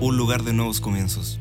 un lugar de nuevos comienzos.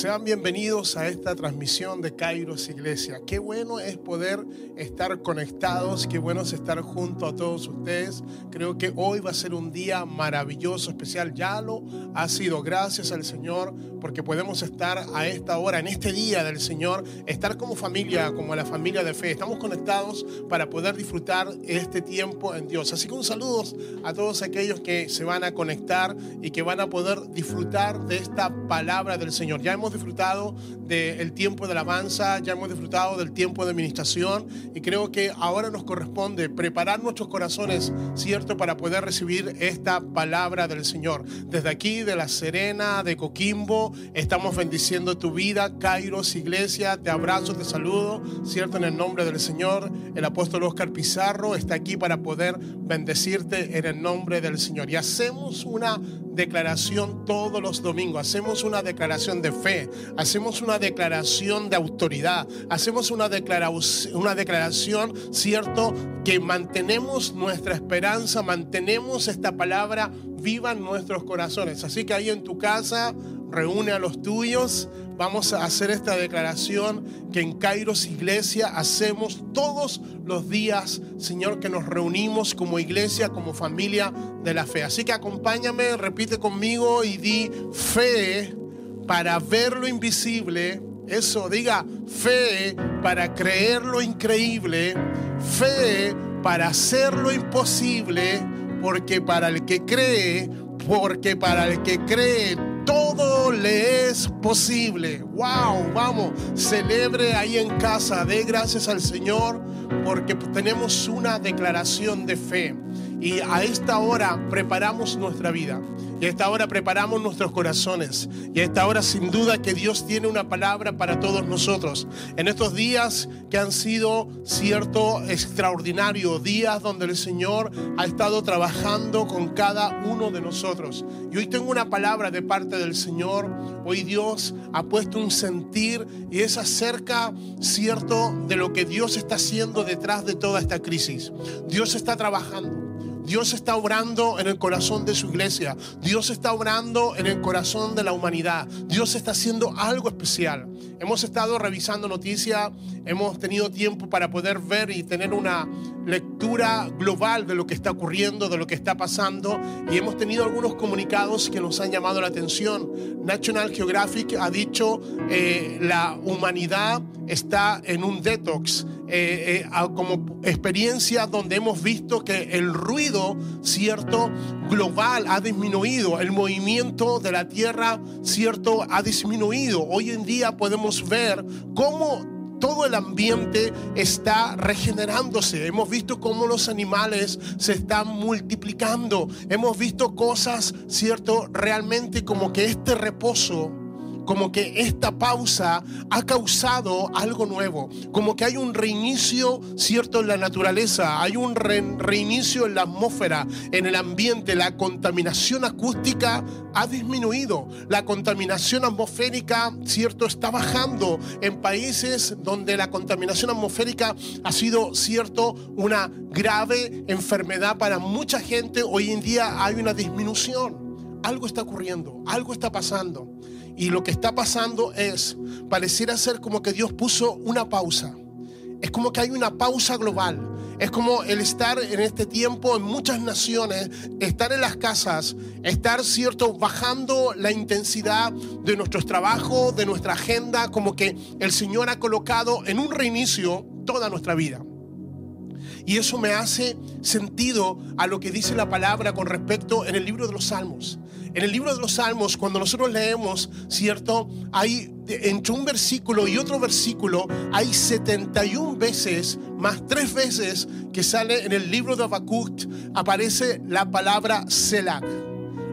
Sean bienvenidos a esta transmisión de Kairos Iglesia. Qué bueno es poder estar conectados, qué bueno es estar junto a todos ustedes. Creo que hoy va a ser un día maravilloso, especial. Ya lo ha sido. Gracias al Señor porque podemos estar a esta hora, en este día del Señor, estar como familia, como la familia de fe. Estamos conectados para poder disfrutar este tiempo en Dios. Así que un saludo a todos aquellos que se van a conectar y que van a poder disfrutar de esta palabra del Señor. Ya hemos disfrutado del tiempo de alabanza, ya hemos disfrutado del tiempo de administración y creo que ahora nos corresponde preparar nuestros corazones, ¿cierto?, para poder recibir esta palabra del Señor. Desde aquí, de La Serena, de Coquimbo, estamos bendiciendo tu vida, Kairos Iglesia, te abrazo, te saludo, ¿cierto?, en el nombre del Señor. El apóstol Oscar Pizarro está aquí para poder bendecirte en el nombre del Señor. Y hacemos una declaración todos los domingos, hacemos una declaración de fe, hacemos una declaración de autoridad, hacemos una, declaración, una declaración, cierto, que mantenemos nuestra esperanza, mantenemos esta palabra viva en nuestros corazones. Así que ahí en tu casa, reúne a los tuyos, vamos a hacer esta declaración que en Kairos Iglesia hacemos todos los días, Señor, que nos reunimos como iglesia, como familia de la fe. Así que acompáñame, repite conmigo y di fe para ver lo invisible. Eso, diga fe para creer lo increíble, fe para hacer lo imposible, porque para el que cree, porque para el que cree todo es posible. Wow, vamos, celebre ahí en casa, dé gracias al Señor porque tenemos una declaración de fe. Y a esta hora preparamos nuestra vida. Y a esta hora preparamos nuestros corazones. Y a esta hora sin duda que Dios tiene una palabra para todos nosotros. En estos días que han sido cierto extraordinario, días donde el Señor ha estado trabajando con cada uno de nosotros. Y hoy tengo una palabra de parte del Señor. Hoy Dios ha puesto un sentir y es acerca, cierto, de lo que Dios está haciendo detrás de toda esta crisis. Dios está trabajando. Dios está obrando en el corazón de su iglesia. Dios está obrando en el corazón de la humanidad. Dios está haciendo algo especial. Hemos estado revisando noticias, hemos tenido tiempo para poder ver y tener una lectura global de lo que está ocurriendo, de lo que está pasando y hemos tenido algunos comunicados que nos han llamado la atención. National Geographic ha dicho eh, la humanidad está en un detox eh, eh, como experiencia donde hemos visto que el ruido cierto global ha disminuido, el movimiento de la tierra cierto ha disminuido. Hoy en día podemos ver cómo todo el ambiente está regenerándose. Hemos visto cómo los animales se están multiplicando. Hemos visto cosas, ¿cierto? Realmente como que este reposo como que esta pausa ha causado algo nuevo, como que hay un reinicio cierto en la naturaleza, hay un reinicio en la atmósfera, en el ambiente, la contaminación acústica ha disminuido, la contaminación atmosférica cierto está bajando en países donde la contaminación atmosférica ha sido cierto una grave enfermedad para mucha gente, hoy en día hay una disminución. Algo está ocurriendo, algo está pasando. Y lo que está pasando es, pareciera ser como que Dios puso una pausa. Es como que hay una pausa global. Es como el estar en este tiempo en muchas naciones, estar en las casas, estar, cierto, bajando la intensidad de nuestros trabajos, de nuestra agenda, como que el Señor ha colocado en un reinicio toda nuestra vida. Y eso me hace sentido a lo que dice la palabra con respecto en el libro de los Salmos. En el libro de los Salmos, cuando nosotros leemos, ¿cierto? Hay entre un versículo y otro versículo, hay 71 veces, más tres veces que sale en el libro de Habacuc, aparece la palabra Selah,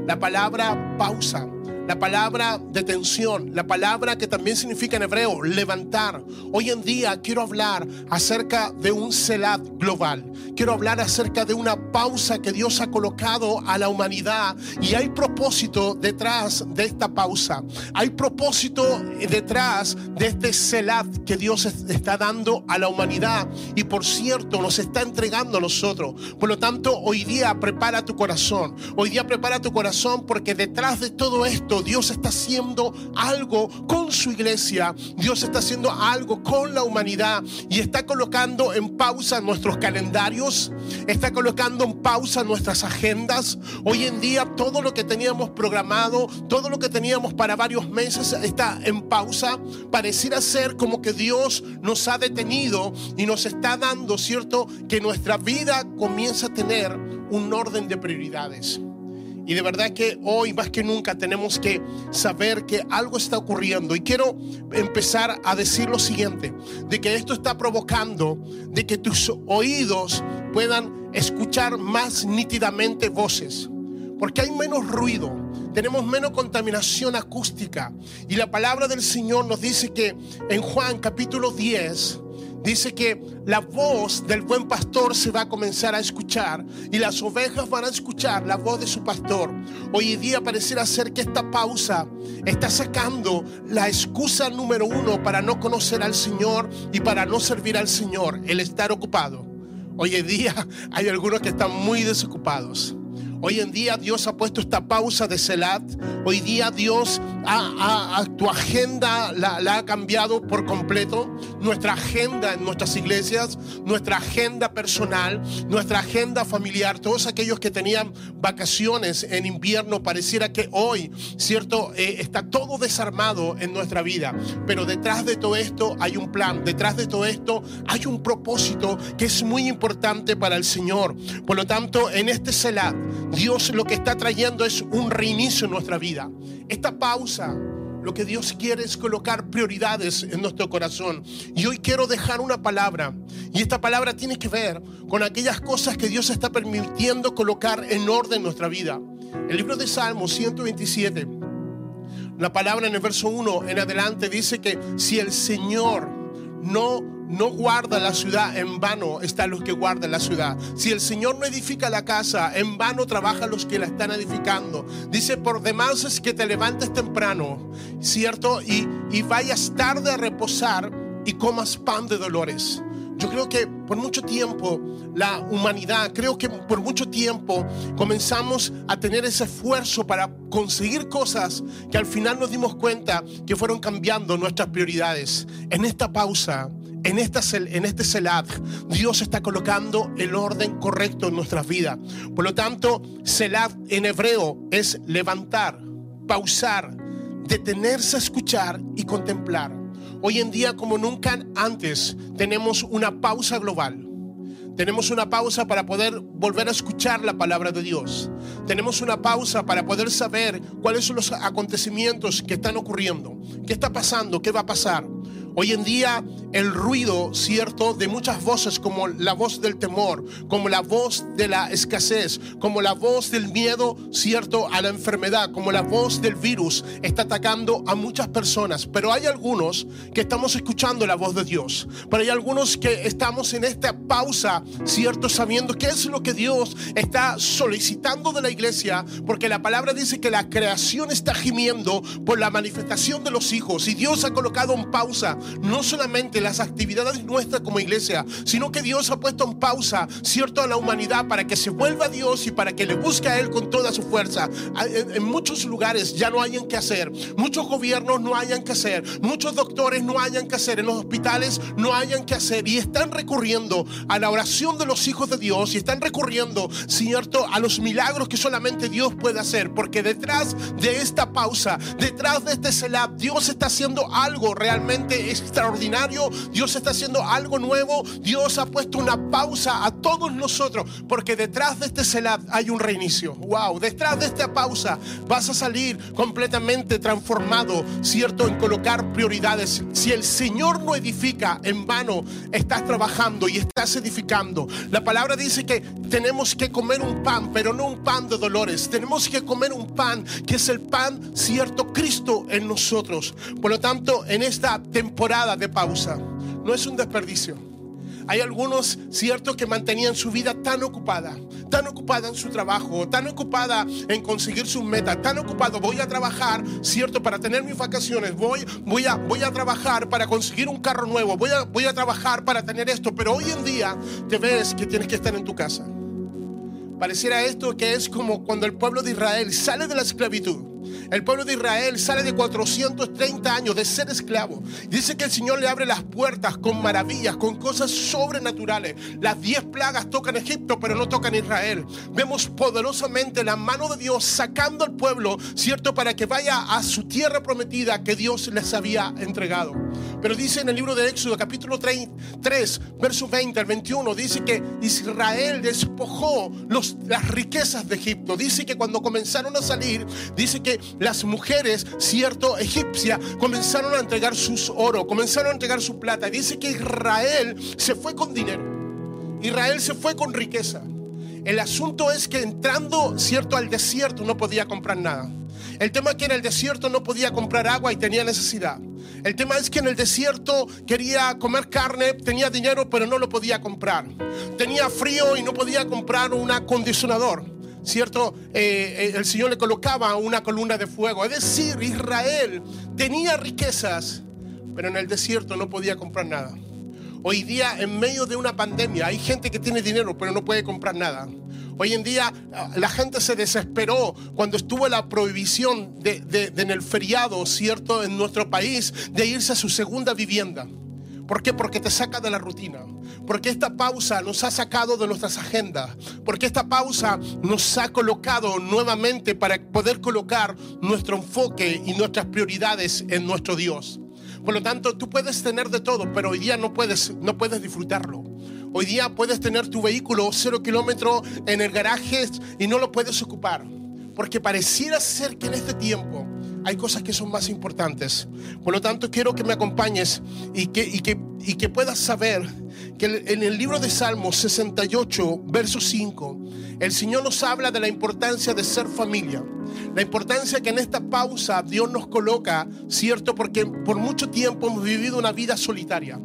la palabra pausa, la palabra detención, la palabra que también significa en hebreo levantar. Hoy en día quiero hablar acerca de un selat global. Quiero hablar acerca de una pausa que Dios ha colocado a la humanidad y hay propósito detrás de esta pausa. Hay propósito detrás de este selat que Dios está dando a la humanidad y por cierto nos está entregando a nosotros. Por lo tanto, hoy día prepara tu corazón. Hoy día prepara tu corazón porque detrás de todo esto Dios está haciendo algo con su iglesia. Dios está haciendo algo con la humanidad y está colocando en pausa nuestros calendarios, está colocando en pausa nuestras agendas. Hoy en día todo lo que teníamos programado, todo lo que teníamos para varios meses está en pausa. Pareciera ser como que Dios nos ha detenido y nos está dando, ¿cierto? Que nuestra vida comienza a tener un orden de prioridades. Y de verdad que hoy más que nunca tenemos que saber que algo está ocurriendo. Y quiero empezar a decir lo siguiente, de que esto está provocando de que tus oídos puedan escuchar más nítidamente voces. Porque hay menos ruido, tenemos menos contaminación acústica. Y la palabra del Señor nos dice que en Juan capítulo 10, dice que la voz del buen pastor se va a comenzar a escuchar y las ovejas van a escuchar la voz de su pastor. Hoy en día pareciera ser que esta pausa está sacando la excusa número uno para no conocer al Señor y para no servir al Señor, el estar ocupado. Hoy en día hay algunos que están muy desocupados. Hoy en día Dios ha puesto esta pausa de Selat. Hoy día Dios a, tu agenda la, la, ha cambiado por completo. Nuestra agenda en nuestras iglesias, nuestra agenda personal, nuestra agenda familiar. Todos aquellos que tenían vacaciones en invierno, pareciera que hoy, ¿cierto? Eh, está todo desarmado en nuestra vida. Pero detrás de todo esto hay un plan. Detrás de todo esto hay un propósito que es muy importante para el Señor. Por lo tanto, en este Selat, Dios lo que está trayendo es un reinicio en nuestra vida. Esta pausa, lo que Dios quiere es colocar prioridades en nuestro corazón. Y hoy quiero dejar una palabra. Y esta palabra tiene que ver con aquellas cosas que Dios está permitiendo colocar en orden en nuestra vida. El libro de Salmos 127, la palabra en el verso 1 en adelante dice que si el Señor no no guarda la ciudad, en vano están los que guardan la ciudad. Si el Señor no edifica la casa, en vano trabajan los que la están edificando. Dice, por demás es que te levantes temprano, ¿cierto? Y, y vayas tarde a reposar y comas pan de dolores. Yo creo que por mucho tiempo la humanidad, creo que por mucho tiempo comenzamos a tener ese esfuerzo para conseguir cosas que al final nos dimos cuenta que fueron cambiando nuestras prioridades. En esta pausa en, este Selat, Dios está colocando el orden correcto en nuestras vidas. Por lo tanto, Selat en hebreo es levantar, pausar, detenerse a escuchar y contemplar. Hoy en día, como nunca antes, tenemos una pausa global. Tenemos una pausa para poder volver a escuchar la palabra de Dios. Tenemos una pausa para poder saber cuáles son los acontecimientos que están ocurriendo. ¿Qué está pasando? ¿Qué va a pasar? Hoy en día el ruido, cierto, de muchas voces como la voz del temor, como la voz de la escasez, como la voz del miedo, cierto, a la enfermedad, como la voz del virus, está atacando a muchas personas. Pero hay algunos que estamos escuchando la voz de Dios. Pero hay algunos que estamos en esta pausa, cierto, sabiendo qué es lo que Dios está solicitando de la iglesia, porque la palabra dice que la creación está gimiendo por la manifestación de los hijos y Dios ha colocado en pausa no solamente las actividades nuestras como iglesia, sino que Dios ha puesto en pausa, cierto, a la humanidad para que se vuelva a Dios y para que le busque a Él con toda su fuerza. En, muchos lugares ya no hayan que hacer, muchos gobiernos no hayan que hacer, muchos doctores no hayan que hacer, en los hospitales no hayan que hacer. Y están recurriendo a la oración de los hijos de Dios y están recurriendo, cierto, a los milagros que solamente Dios puede hacer, porque detrás de esta pausa, detrás de este selah, Dios está haciendo algo realmente extraordinario, Dios está haciendo algo nuevo, Dios ha puesto una pausa a todos nosotros, porque detrás de este Selah hay un reinicio. Wow, detrás de esta pausa vas a salir completamente transformado, ¿cierto? En colocar prioridades. Si el Señor no edifica, en vano estás trabajando y estás edificando. La palabra dice que tenemos que comer un pan, pero no un pan de dolores. Tenemos que comer un pan que es el pan, cierto, Cristo en nosotros. Por lo tanto, en esta temporada de pausa, no es un desperdicio. Hay algunos, cierto, que mantenían su vida tan ocupada, tan ocupada en su trabajo, tan ocupada en conseguir sus metas, tan ocupado, voy a trabajar, cierto, para tener mis vacaciones, voy, voy, a, voy a trabajar para conseguir un carro nuevo, voy a, voy a trabajar para tener esto, pero hoy en día te ves que tienes que estar en tu casa. Pareciera esto que es como cuando el pueblo de Israel sale de la esclavitud. El pueblo de Israel sale de 430 años de ser esclavo. Dice que el Señor le abre las puertas con maravillas, con cosas sobrenaturales. Las diez plagas tocan Egipto, pero no tocan Israel. Vemos poderosamente la mano de Dios sacando al pueblo, ¿cierto? Para que vaya a su tierra prometida que Dios les había entregado. Pero dice en el libro de Éxodo, capítulo 3, verso 20 al 21, dice que Israel despojó las riquezas de Egipto. Dice que cuando comenzaron a salir, dice que las mujeres, cierto, egipcia, comenzaron a entregar sus oro, comenzaron a entregar su plata. Dice que Israel se fue con dinero. Israel se fue con riqueza. El asunto es que entrando, cierto, al desierto no podía comprar nada. El tema es que en el desierto no podía comprar agua y tenía necesidad. El tema es que en el desierto quería comer carne, tenía dinero pero no lo podía comprar. Tenía frío y no podía comprar un acondicionador. ¿Cierto? Eh, eh, el Señor le colocaba una columna de fuego. Es decir, Israel tenía riquezas, pero en el desierto no podía comprar nada. Hoy día, en medio de una pandemia, hay gente que tiene dinero, pero no puede comprar nada. Hoy en día la gente se desesperó cuando estuvo la prohibición de, de, en el feriado, ¿cierto? En nuestro país, de irse a su segunda vivienda. ¿Por qué? Porque te saca de la rutina. Porque esta pausa nos ha sacado de nuestras agendas. Porque esta pausa nos ha colocado nuevamente para poder colocar nuestro enfoque y nuestras prioridades en nuestro Dios. Por lo tanto, tú puedes tener de todo, pero hoy día no puedes, no puedes disfrutarlo. Hoy día puedes tener tu vehículo cero kilómetros en el garaje y no lo puedes ocupar. Porque pareciera ser que en este tiempo hay cosas que son más importantes. Por lo tanto, quiero que me acompañes y que, y que, y que puedas saber que en el libro de Salmos 68, verso 5, el Señor nos habla de la importancia de ser familia. La importancia que en esta pausa Dios nos coloca, ¿cierto? Porque por mucho tiempo hemos vivido una vida solitaria.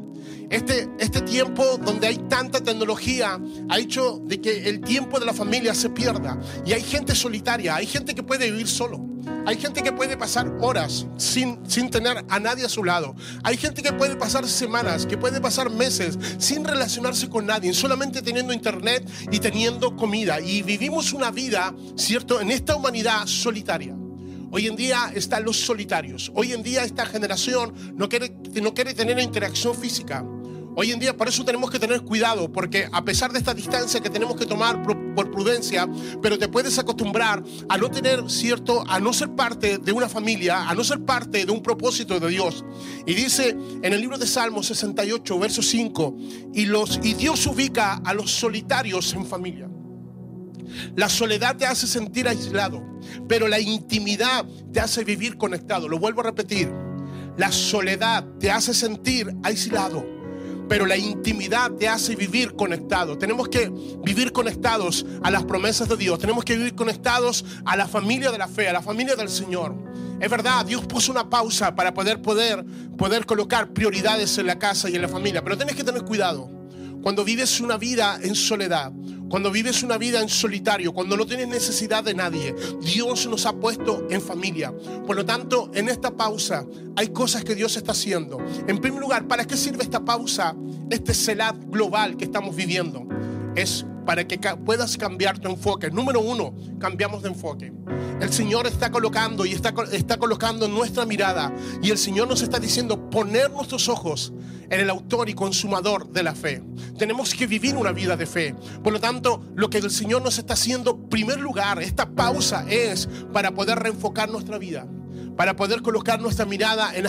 Este, este tiempo donde hay tanta tecnología ha hecho de que el tiempo de la familia se pierda. Y hay gente solitaria, hay gente que puede vivir solo. Hay gente que puede pasar horas sin, sin tener a nadie a su lado. Hay gente que puede pasar semanas, que puede pasar meses sin relacionarse con nadie, solamente teniendo internet y teniendo comida. Y vivimos una vida, ¿cierto?, en esta humanidad solitaria. Hoy en día están los solitarios. Hoy en día esta generación no quiere, no quiere tener interacción física. Hoy en día por eso tenemos que tener cuidado, porque a pesar de esta distancia que tenemos que tomar por, prudencia, pero te puedes acostumbrar a no tener cierto, a no ser parte de una familia, a no ser parte de un propósito de Dios. Y dice en el libro de Salmos 68, verso 5, y, los, y Dios ubica a los solitarios en familia. La soledad te hace sentir aislado, pero la intimidad te hace vivir conectado. Lo vuelvo a repetir. La soledad te hace sentir aislado, pero la intimidad te hace vivir conectado. Tenemos que vivir conectados a las promesas de Dios. Tenemos que vivir conectados a la familia de la fe, a la familia del Señor. Es verdad, Dios puso una pausa para poder, poder, poder colocar prioridades en la casa y en la familia, pero tienes que tener cuidado. Cuando vives una vida en soledad, cuando vives una vida en solitario, cuando no tienes necesidad de nadie, Dios nos ha puesto en familia. Por lo tanto, en esta pausa hay cosas que Dios está haciendo. En primer lugar, ¿para qué sirve esta pausa, este celat global que estamos viviendo? Es para que puedas cambiar tu enfoque. Número uno, cambiamos de enfoque. El Señor está colocando y está, está colocando nuestra mirada y el Señor nos está diciendo poner nuestros ojos en el autor y consumador de la fe. Tenemos que vivir una vida de fe. Por lo tanto, lo que el Señor nos está haciendo, en primer lugar, esta pausa es para poder reenfocar nuestra vida para poder colocar nuestra mirada en,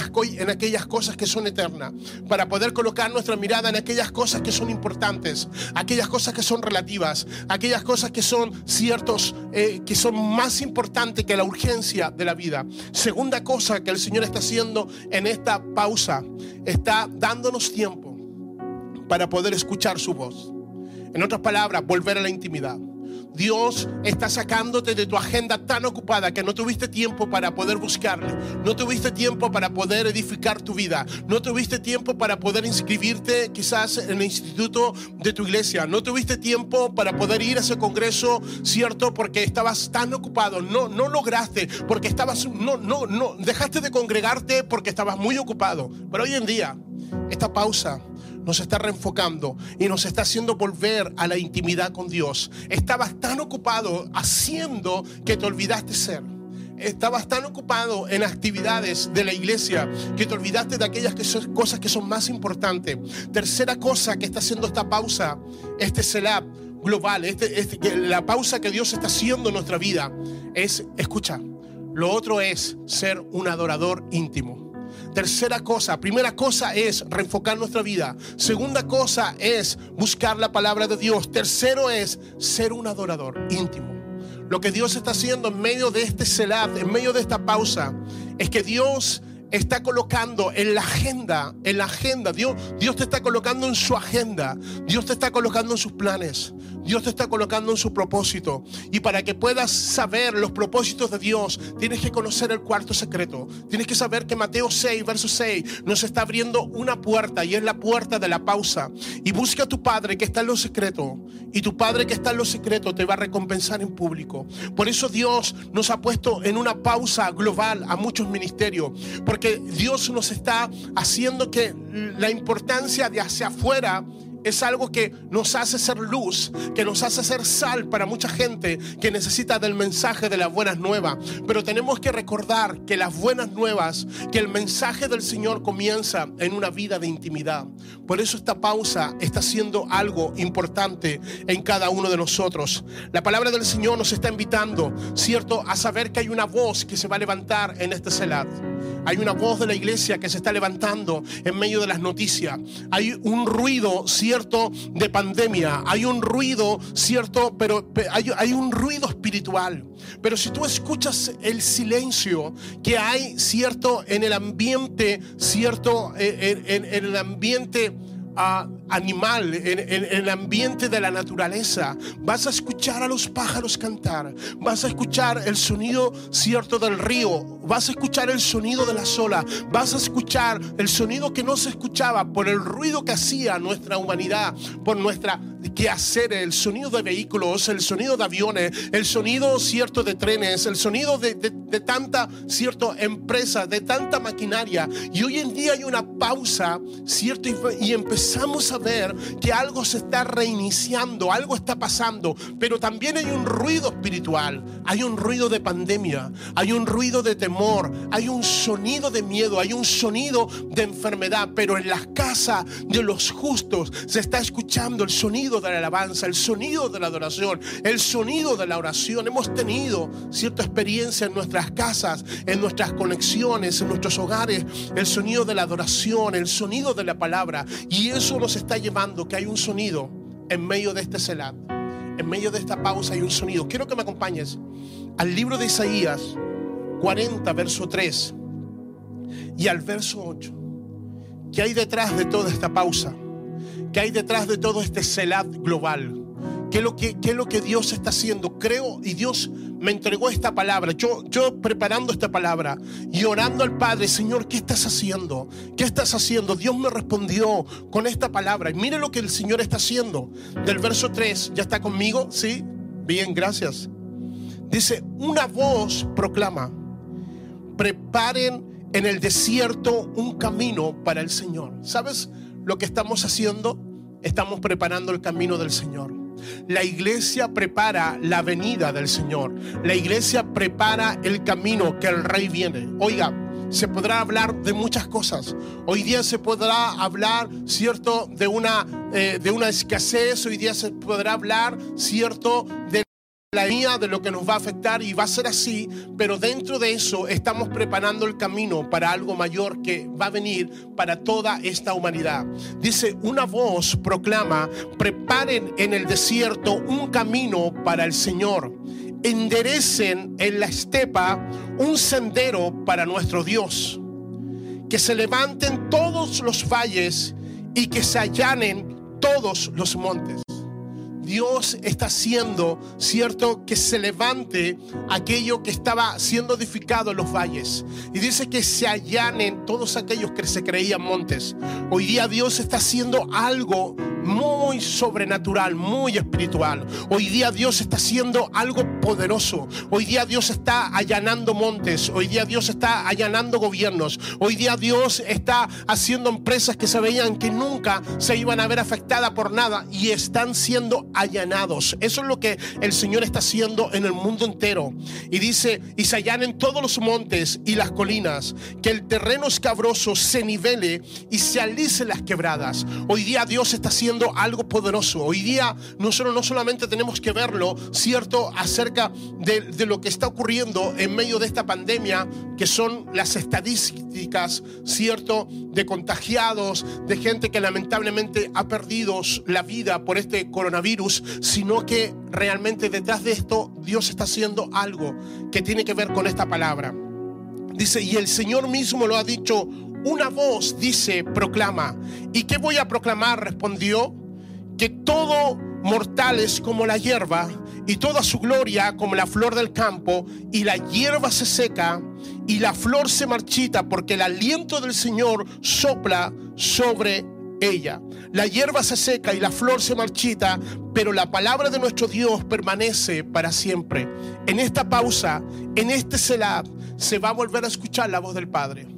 aquellas cosas que son eternas, para poder colocar nuestra mirada en aquellas cosas que son importantes, aquellas cosas que son relativas, aquellas cosas que son ciertos, eh, que son más importantes que la urgencia de la vida. Segunda cosa que el Señor está haciendo en esta pausa, está dándonos tiempo para poder escuchar su voz. En otras palabras, volver a la intimidad. Dios está sacándote de tu agenda tan ocupada que no tuviste tiempo para poder buscarle, no tuviste tiempo para poder edificar tu vida, no tuviste tiempo para poder inscribirte quizás en el instituto de tu iglesia, no tuviste tiempo para poder ir a ese congreso, cierto, porque estabas tan ocupado, no, no lograste, porque estabas, no, no, no, dejaste de congregarte porque estabas muy ocupado. Pero hoy en día, esta pausa nos está reenfocando y nos está haciendo volver a la intimidad con Dios. Estabas tan ocupado haciendo que te olvidaste ser. Estabas tan ocupado en actividades de la iglesia que te olvidaste de aquellas cosas que son más importantes. Tercera cosa que está haciendo esta pausa, este Selah global, este, este- la pausa que Dios está haciendo en nuestra vida es, escucha, lo otro es ser un adorador íntimo. Tercera cosa, primera cosa es reenfocar nuestra vida. Segunda cosa es buscar la palabra de Dios. Tercero es ser un adorador íntimo. Lo que Dios está haciendo en medio de este celat, en medio de esta pausa, es que Dios está colocando en la agenda, en la agenda, Dios, Dios te está colocando en su agenda, Dios te está colocando en sus planes, Dios te está colocando en su propósito. Y para que puedas saber los propósitos de Dios, tienes que conocer el cuarto secreto. Tienes que saber que Mateo 6, verso 6, nos está abriendo una puerta y es la puerta de la pausa. Y busca a tu Padre que está en lo secreto. Y tu Padre que está en lo secreto te va a recompensar en público. Por eso Dios nos ha puesto en una pausa global a muchos ministerios. Porque Dios nos está haciendo que la importancia de hacia afuera es algo que nos hace ser luz, que nos hace ser sal para mucha gente que necesita del mensaje de las buenas nuevas. Pero tenemos que recordar que las buenas nuevas, que el mensaje del Señor comienza en una vida de intimidad. Por eso esta pausa está siendo algo importante en cada uno de nosotros. La palabra del Señor nos está invitando, ¿cierto?, a saber que hay una voz que se va a levantar en este celat. Hay una voz de la iglesia que se está levantando en medio de las noticias. Hay un ruido, cierto, de pandemia. Hay un ruido, cierto, pero pe- hay, un ruido espiritual. Pero si tú escuchas el silencio que hay, cierto, en el ambiente, cierto, en, en- en el ambiente ah, animal, en, el ambiente de la naturaleza. Vas a escuchar a los pájaros cantar. Vas a escuchar el sonido cierto del río. Vas a escuchar el sonido de las olas. Vas a escuchar el sonido que no se escuchaba por el ruido que hacía nuestra humanidad, por nuestra que hacer el sonido de vehículos, el sonido de aviones, el sonido cierto de trenes, el sonido de, de- de tanta cierto empresa, de tanta maquinaria. Y hoy en día hay una pausa, cierto, y, y empezamos a ver que algo se está reiniciando, algo está pasando, pero también hay un ruido espiritual, hay un ruido de pandemia, hay un ruido de temor, hay un sonido de miedo, hay un sonido de enfermedad, pero en las casas de los justos se está escuchando el sonido de la alabanza, el sonido de la adoración, el sonido de la oración. Hemos tenido cierta experiencia en nuestras casas, en nuestras conexiones, en nuestros hogares, el sonido de la adoración, el sonido de la palabra. Y eso nos está llevando que hay un sonido en medio de este celat, en medio de esta pausa hay un sonido. Quiero que me acompañes al libro de Isaías 40, verso 3 y al verso 8. ¿Qué hay detrás de toda esta pausa? ¿Qué hay detrás de todo este celat global? ¿Qué es, lo que, ¿Qué es lo que Dios está haciendo? Creo y Dios me entregó esta palabra. Yo, yo preparando esta palabra y orando al Padre, Señor, ¿qué estás haciendo? ¿Qué estás haciendo? Dios me respondió con esta palabra. Y mire lo que el Señor está haciendo. Del verso 3, ¿ya está conmigo? Sí. Bien, gracias. Dice, una voz proclama, preparen en el desierto un camino para el Señor. ¿Sabes lo que estamos haciendo? Estamos preparando el camino del Señor. La iglesia prepara la venida del Señor. La iglesia prepara el camino que el rey viene. Oiga, se podrá hablar de muchas cosas. Hoy día se podrá hablar, cierto, de una, eh, de una escasez. Hoy día se podrá hablar, cierto, de la mía de lo que nos va a afectar y va a ser así, pero dentro de eso estamos preparando el camino para algo mayor que va a venir para toda esta humanidad. Dice, una voz proclama, preparen en el desierto un camino para el Señor. Enderecen en la estepa un sendero para nuestro Dios. Que se levanten todos los valles y que se allanen todos los montes. Dios está haciendo, cierto, que se levante aquello que estaba siendo edificado en los valles. Y dice que se allanen todos aquellos que se creían montes. Hoy día Dios está haciendo algo muy sobrenatural, muy espiritual. Hoy día Dios está haciendo algo poderoso. Hoy día Dios está allanando montes. Hoy día Dios está allanando gobiernos. Hoy día Dios está haciendo empresas que se veían que nunca se iban a ver afectadas por nada y están siendo allanados. Eso es lo que el Señor está haciendo en el mundo entero. Y dice, y se allanen todos los montes y las colinas, que el terreno escabroso se nivele y se alice las quebradas. Hoy día Dios está haciendo algo poderoso. Hoy día nosotros no solamente tenemos que verlo, cierto, acerca de, de lo que está ocurriendo en medio de esta pandemia, que son las estadísticas, cierto, de contagiados, de gente que lamentablemente ha perdido la vida por este coronavirus, sino que realmente detrás de esto Dios está haciendo algo que tiene que ver con esta palabra. Dice, y el Señor mismo lo ha dicho, una voz dice, proclama. ¿Y qué voy a proclamar? Respondió, que todo mortal es como la hierba y toda su gloria como la flor del campo y la hierba se seca y la flor se marchita porque el aliento del Señor sopla sobre ella. La hierba se seca y la flor se marchita, pero la palabra de nuestro Dios permanece para siempre. En esta pausa, en este selah, se va a volver a escuchar la voz del Padre.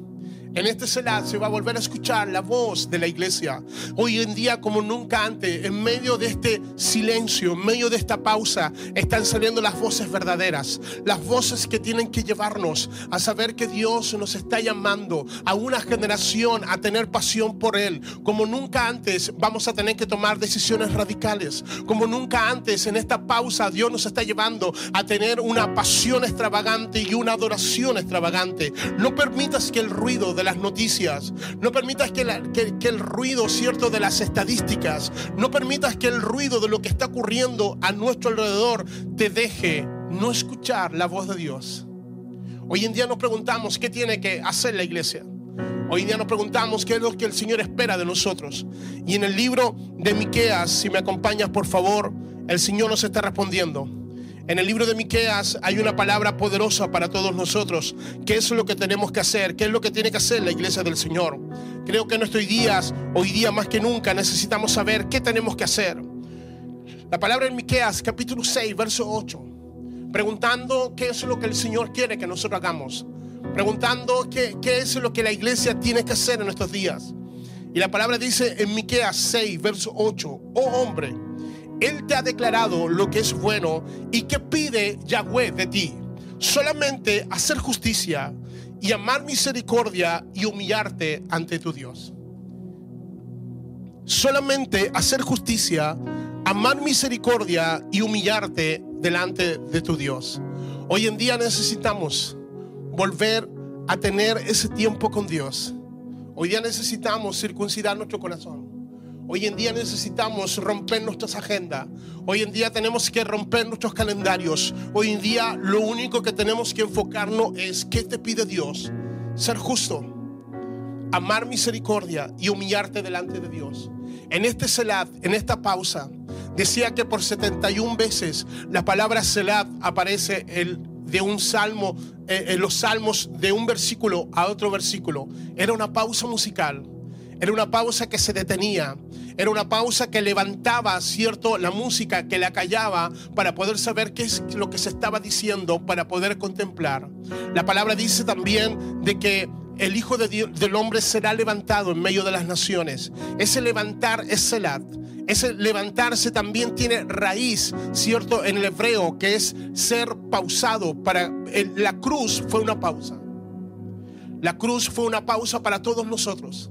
En este celat se va a volver a escuchar la voz de la iglesia. Hoy en día, como nunca antes, en medio de este silencio, en medio de esta pausa, están saliendo las voces verdaderas. Las voces que tienen que llevarnos a saber que Dios nos está llamando a una generación a tener pasión por Él. Como nunca antes, vamos a tener que tomar decisiones radicales. Como nunca antes, en esta pausa, Dios nos está llevando a tener una pasión extravagante y una adoración extravagante. No permitas que el ruido de las noticias, no permitas que, el ruido cierto de las estadísticas, no permitas que el ruido de lo que está ocurriendo a nuestro alrededor te deje no escuchar la voz de Dios. Hoy en día nos preguntamos qué tiene que hacer la iglesia. Hoy en día nos preguntamos qué es lo que el Señor espera de nosotros. Y en el libro de Miqueas, si me acompañas por favor, el Señor nos está respondiendo. En el libro de Miqueas hay una palabra poderosa para todos nosotros. ¿Qué es lo que tenemos que hacer? ¿Qué es lo que tiene que hacer la iglesia del Señor? Creo que en nuestros días, hoy día más que nunca, necesitamos saber qué tenemos que hacer. La palabra en Miqueas, capítulo 6, verso 8, preguntando qué es lo que el Señor quiere que nosotros hagamos. Preguntando qué, es lo que la iglesia tiene que hacer en estos días. Y la palabra dice en Miqueas 6, verso 8, oh hombre, él te ha declarado lo que es bueno y que pide Yahweh de ti. Solamente hacer justicia y amar misericordia y humillarte ante tu Dios. Solamente hacer justicia, amar misericordia y humillarte delante de tu Dios. Hoy en día necesitamos volver a tener ese tiempo con Dios. Hoy día necesitamos circuncidar nuestro corazón. Hoy en día necesitamos romper nuestras agendas. Hoy en día tenemos que romper nuestros calendarios. Hoy en día lo único que tenemos que enfocarnos es qué te pide Dios. Ser justo, amar misericordia y humillarte delante de Dios. En este Selat, en esta pausa, decía que por 71 veces la palabra Selat aparece el, de un salmo, eh, en los salmos de un versículo a otro versículo. Era una pausa musical era una pausa que se detenía. Era una pausa que levantaba, ¿cierto? La música, que la callaba para poder saber qué es lo que se estaba diciendo, para poder contemplar. La palabra dice también de que el Hijo de del Hombre será levantado en medio de las naciones. Ese levantar es Selat. Ese levantarse también tiene raíz, ¿cierto? En el hebreo, que es ser pausado. Para la cruz fue una pausa. La cruz fue una pausa para todos nosotros.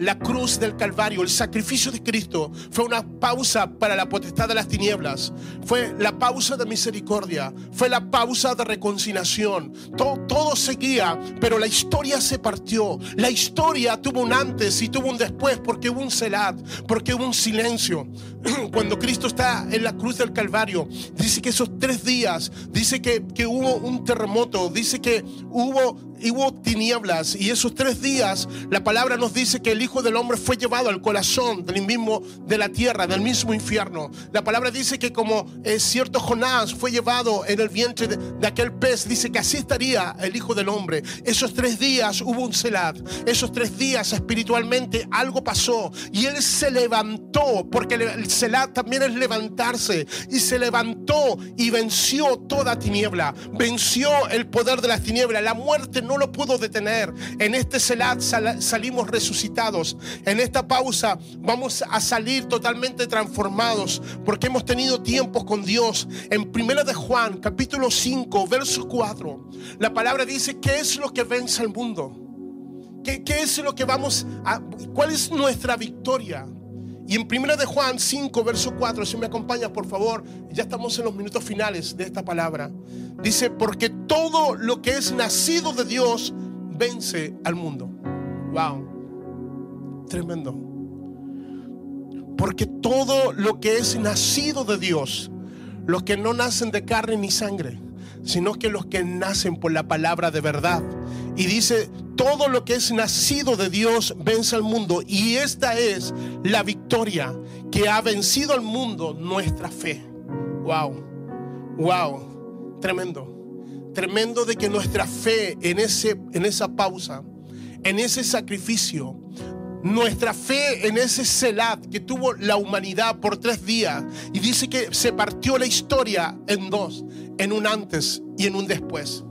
La cruz del Calvario, el sacrificio de Cristo, fue una pausa para la potestad de las tinieblas. Fue la pausa de misericordia. Fue la pausa de reconciliación. Todo, todo seguía, pero la historia se partió. La historia tuvo un antes y tuvo un después porque hubo un celat, porque hubo un silencio. Cuando Cristo está en la cruz del Calvario, dice que esos tres días, dice que, que hubo un terremoto, dice que hubo hubo tinieblas. Y esos tres días, la palabra nos dice que el Hijo del Hombre fue llevado al corazón del mismo de la tierra, del mismo infierno. La palabra dice que como es cierto Jonás fue llevado en el vientre de, de, aquel pez, dice que así estaría el Hijo del Hombre. Esos tres días hubo un celat. Esos tres días espiritualmente algo pasó y él se levantó, porque el celat también es levantarse. Y se levantó y venció toda tiniebla. Venció el poder de las tinieblas. La muerte no lo pudo detener. En este celat sal salimos resucitados. En esta pausa vamos a salir totalmente transformados porque hemos tenido tiempos con Dios. En primera de Juan, capítulo 5, verso 4, la palabra dice, ¿qué es lo que vence al mundo? ¿Qué, ¿Qué, es lo que vamos a... ¿Cuál es nuestra victoria? Y en primera de Juan 5, verso 4, si me acompaña, por favor, ya estamos en los minutos finales de esta palabra. Dice, porque todo lo que es nacido de Dios vence al mundo. Wow. Tremendo. Porque todo lo que es nacido de Dios, los que no nacen de carne ni sangre, sino que los que nacen por la palabra de verdad. Y dice, todo lo que es nacido de Dios vence al mundo. Y esta es la victoria que ha vencido al mundo, nuestra fe. Wow, wow, tremendo. Tremendo de que nuestra fe en, ese, en esa pausa, en ese sacrificio, nuestra fe en ese celat que tuvo la humanidad por tres días y dice que se partió la historia en dos, en un antes y en un después.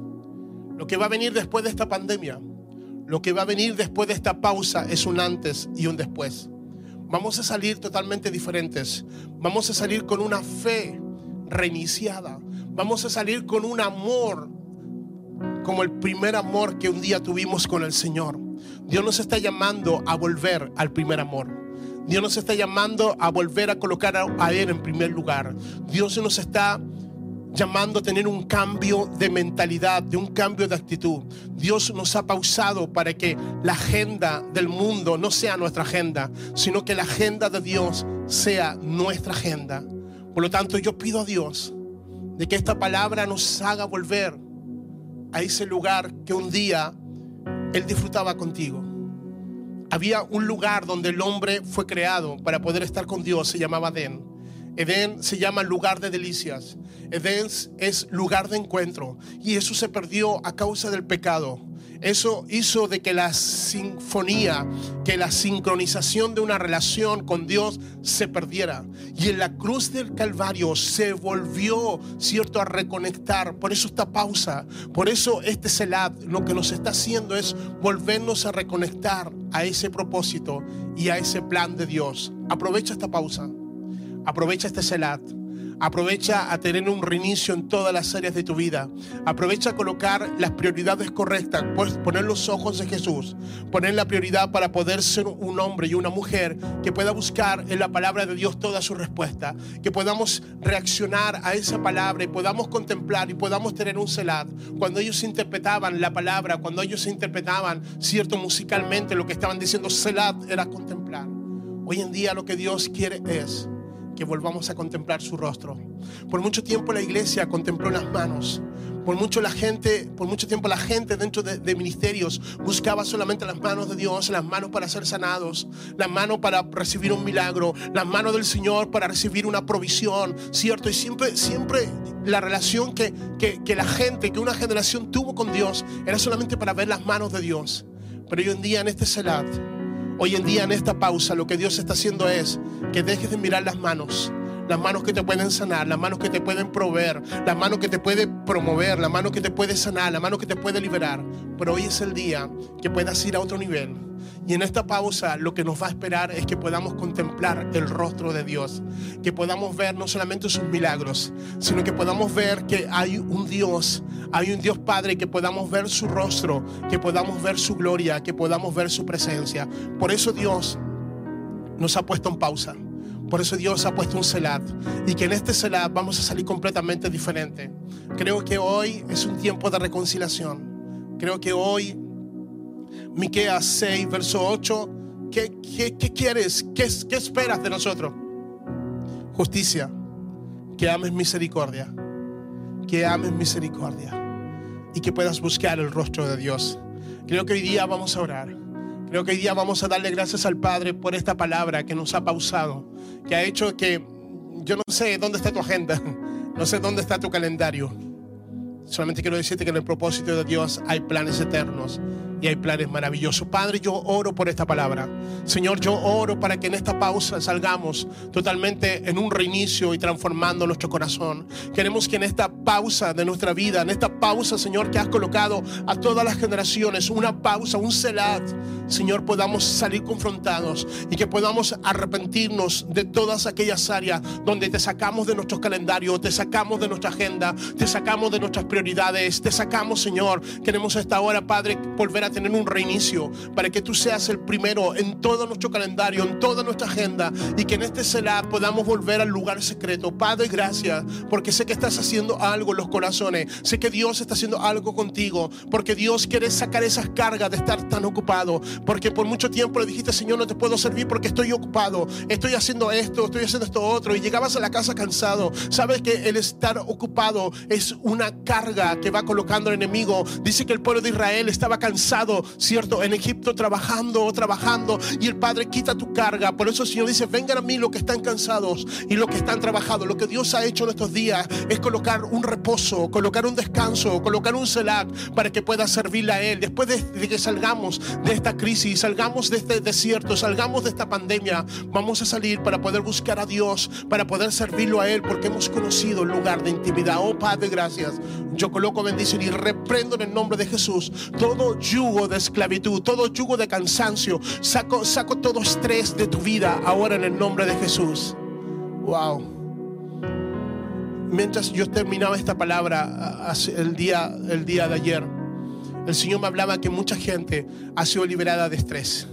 Lo que va a venir después de esta pandemia, lo que va a venir después de esta pausa es un antes y un después. Vamos a salir totalmente diferentes. Vamos a salir con una fe reiniciada. Vamos a salir con un amor como el primer amor que un día tuvimos con el Señor. Dios nos está llamando a volver al primer amor. Dios nos está llamando a volver a colocar a Él en primer lugar. Dios nos está llamando a tener un cambio de mentalidad, de un cambio de actitud. Dios nos ha pausado para que la agenda del mundo no sea nuestra agenda, sino que la agenda de Dios sea nuestra agenda. Por lo tanto, yo pido a Dios de que esta palabra nos haga volver a ese lugar que un día Él disfrutaba contigo. Había un lugar donde el hombre fue creado para poder estar con Dios, se llamaba Edén. Edén se llama lugar de delicias. Edén es lugar de encuentro. Y eso se perdió a causa del pecado. Eso hizo de que la sinfonía, que la sincronización de una relación con Dios se perdiera. Y en la cruz del Calvario se volvió, cierto, a reconectar. Por eso esta pausa, por eso este celat, lo que nos está haciendo es volvernos a reconectar a ese propósito y a ese plan de Dios. Aprovecha esta pausa. Aprovecha este celat. Aprovecha a tener un reinicio en todas las áreas de tu vida. Aprovecha a colocar las prioridades correctas. Puedes poner los ojos en Jesús. Poner la prioridad para poder ser un hombre y una mujer que pueda buscar en la palabra de Dios toda su respuesta. Que podamos reaccionar a esa palabra y podamos contemplar y podamos tener un celat. Cuando ellos interpretaban la palabra, cuando ellos interpretaban, cierto, musicalmente, lo que estaban diciendo celat era contemplar. Hoy en día lo que Dios quiere es volvamos a contemplar su rostro. Por mucho tiempo la iglesia contempló las manos. Por mucho, la gente, por mucho tiempo la gente dentro de, ministerios buscaba solamente las manos de Dios, las manos para ser sanados, las manos para recibir un milagro, las manos del Señor para recibir una provisión, ¿cierto? Y siempre, siempre la relación que, que, la gente, que una generación tuvo con Dios era solamente para ver las manos de Dios. Pero hoy en día en este celat, Hoy en día en esta pausa lo que Dios está haciendo es que dejes de mirar las manos. Las manos que te pueden sanar, las manos que te pueden proveer, las manos que te pueden promover, las manos que te pueden sanar, las manos que te pueden liberar. Pero hoy es el día que puedas ir a otro nivel Y en esta pausa lo que nos va a esperar es que podamos contemplar el rostro de Dios, que podamos ver no solamente sus milagros, sino que podamos ver que hay un Dios, hay un Dios Padre, que podamos ver su rostro, que podamos ver su gloria, que podamos ver su presencia. Por eso Dios nos ha puesto en pausa. Por eso Dios ha puesto un celat y que en este celat vamos a salir completamente diferente. Creo que hoy es un tiempo de reconciliación. Creo que hoy, Miqueas 6, verso 8, ¿qué, qué, qué quieres? ¿Qué, ¿Qué esperas de nosotros? Justicia, que ames misericordia, que ames misericordia y que puedas buscar el rostro de Dios. Creo que hoy día vamos a orar. Creo que hoy día vamos a darle gracias al Padre por esta palabra que nos ha pausado, que ha hecho que yo no sé dónde está tu agenda, no sé dónde está tu calendario. Solamente quiero decirte que en el propósito de Dios hay planes eternos y hay planes maravillosos. Padre, yo oro por esta palabra. Señor, yo oro para que en esta pausa salgamos totalmente en un reinicio y transformando nuestro corazón. Queremos que en esta pausa de nuestra vida, en esta pausa, Señor, que has colocado a todas las generaciones, una pausa, un celat, Señor, podamos salir confrontados y que podamos arrepentirnos de todas aquellas áreas donde te sacamos de nuestros calendarios, te sacamos de nuestra agenda, te sacamos de nuestras prioridades, te sacamos, Señor. Queremos esta hora, Padre, volver a tener un reinicio para que tú seas el primero en todo nuestro calendario, en toda nuestra agenda y que en este celat podamos volver al lugar secreto. Padre, gracias porque sé que estás haciendo algo en los corazones, sé que Dios está haciendo algo contigo, porque Dios quiere sacar esas cargas de estar tan ocupado, porque por mucho tiempo le dijiste, Señor, no te puedo servir porque estoy ocupado, estoy haciendo esto, estoy haciendo esto otro, y llegabas a la casa cansado. Sabes que el estar ocupado es una carga que va colocando el enemigo. Dice que el pueblo de Israel estaba cansado, ¿cierto? En Egipto trabajando, trabajando, y el Padre quita tu carga. Por eso el Señor dice, vengan a mí los que están cansados y los que están trabajando. Lo que Dios ha hecho en estos días es colocar un reposo, colocar un descanso, colocar un celat para que pueda servirle a Él. Después de, de que salgamos de esta crisis, salgamos de este desierto, salgamos de esta pandemia, vamos a salir para poder buscar a Dios, para poder servirlo a Él, porque hemos conocido el lugar de intimidad. Oh Padre, gracias. Yo coloco bendición y reprendo en el nombre de Jesús todo yugo de esclavitud, todo yugo de cansancio. Saco, saco todo estrés de tu vida ahora en el nombre de Jesús. Wow mientras yo terminaba esta palabra el día, el día de ayer, el Señor me hablaba que mucha gente ha sido liberada de estrés.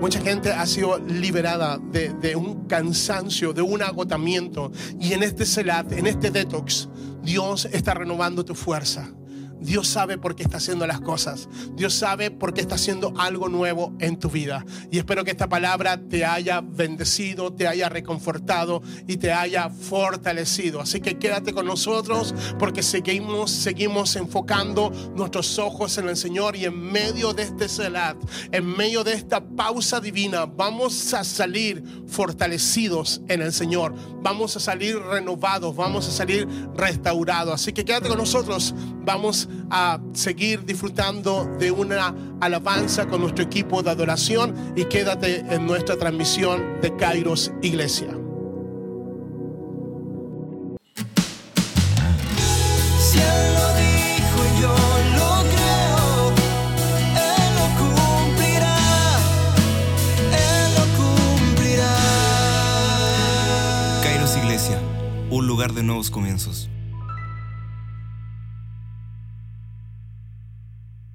Mucha gente ha sido liberada de, de un cansancio, de un agotamiento. Y en este celat, en este detox, Dios está renovando tu fuerza. Dios sabe por qué está haciendo las cosas. Dios sabe por qué está haciendo algo nuevo en tu vida. Y espero que esta palabra te haya bendecido, te haya reconfortado y te haya fortalecido. Así que quédate con nosotros porque seguimos, seguimos enfocando nuestros ojos en el Señor y en medio de este celat, en medio de esta pausa divina, vamos a salir fortalecidos en el Señor. Vamos a salir renovados, vamos a salir restaurados. Así que quédate con nosotros. Vamos a seguir disfrutando de una alabanza con nuestro equipo de adoración y quédate en nuestra transmisión de Kairos Iglesia. Si Él lo dijo y yo lo creo, Él lo cumplirá, Él lo cumplirá. Kairos Iglesia, un lugar de nuevos comienzos.